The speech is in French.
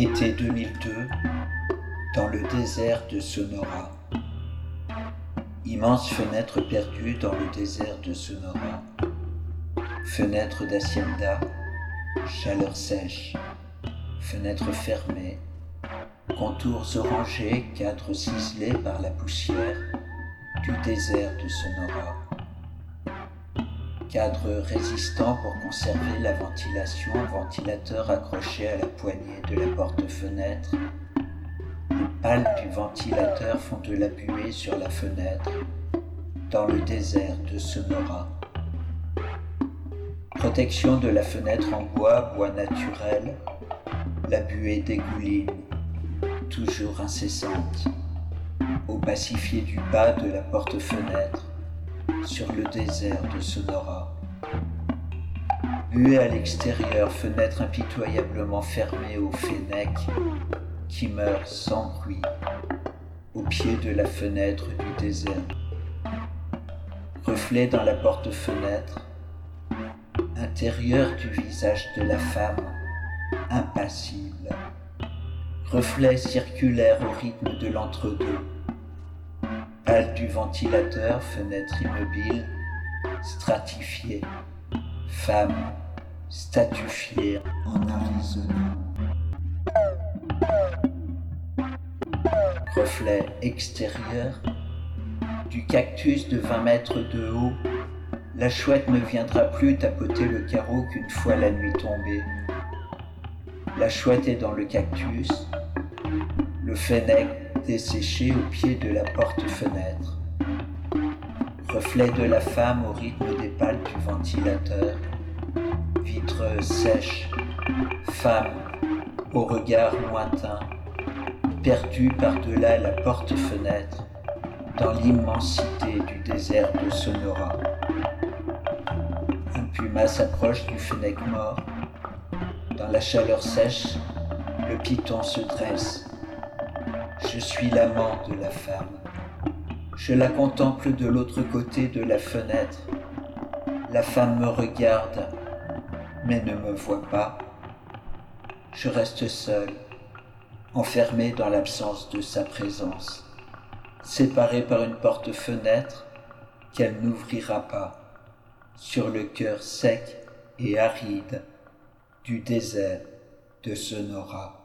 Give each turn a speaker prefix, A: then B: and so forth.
A: Été 2002, dans le désert de Sonora. Immense fenêtre perdue dans le désert de Sonora. Fenêtre d'Hacienda, chaleur sèche. Fenêtre fermée, contours orangés, cadres ciselés par la poussière du désert de Sonora cadre résistant pour conserver la ventilation, ventilateur accroché à la poignée de la porte-fenêtre. Les pales du ventilateur font de la buée sur la fenêtre, dans le désert de Sonora. Protection de la fenêtre en bois, bois naturel, la buée dégouline, toujours incessante, au pacifié du bas de la porte-fenêtre sur le désert de Sonora. Buée à l'extérieur, fenêtre impitoyablement fermée au fennec qui meurt sans bruit au pied de la fenêtre du désert. Reflet dans la porte-fenêtre, intérieur du visage de la femme, impassible. Reflet circulaire au rythme de l'entre-deux Du ventilateur, fenêtre immobile, stratifiée, femme statufiée en Arizona. Reflet extérieur du cactus de 20 mètres de haut, la chouette ne viendra plus tapoter le carreau qu'une fois la nuit tombée. La chouette est dans le cactus, le fennec desséché au pied de la porte-fenêtre. Reflet de la femme au rythme des pales du ventilateur. Vitre sèche. Femme au regard lointain. Perdue par-delà la porte-fenêtre dans l'immensité du désert de Sonora. Un puma s'approche du fennec mort. Dans la chaleur sèche, le piton se dresse je suis l'amant de la femme. Je la contemple de l'autre côté de la fenêtre. La femme me regarde, mais ne me voit pas. Je reste seul, enfermé dans l'absence de sa présence, séparé par une porte-fenêtre qu'elle n'ouvrira pas, sur le cœur sec et aride du désert de Sonora.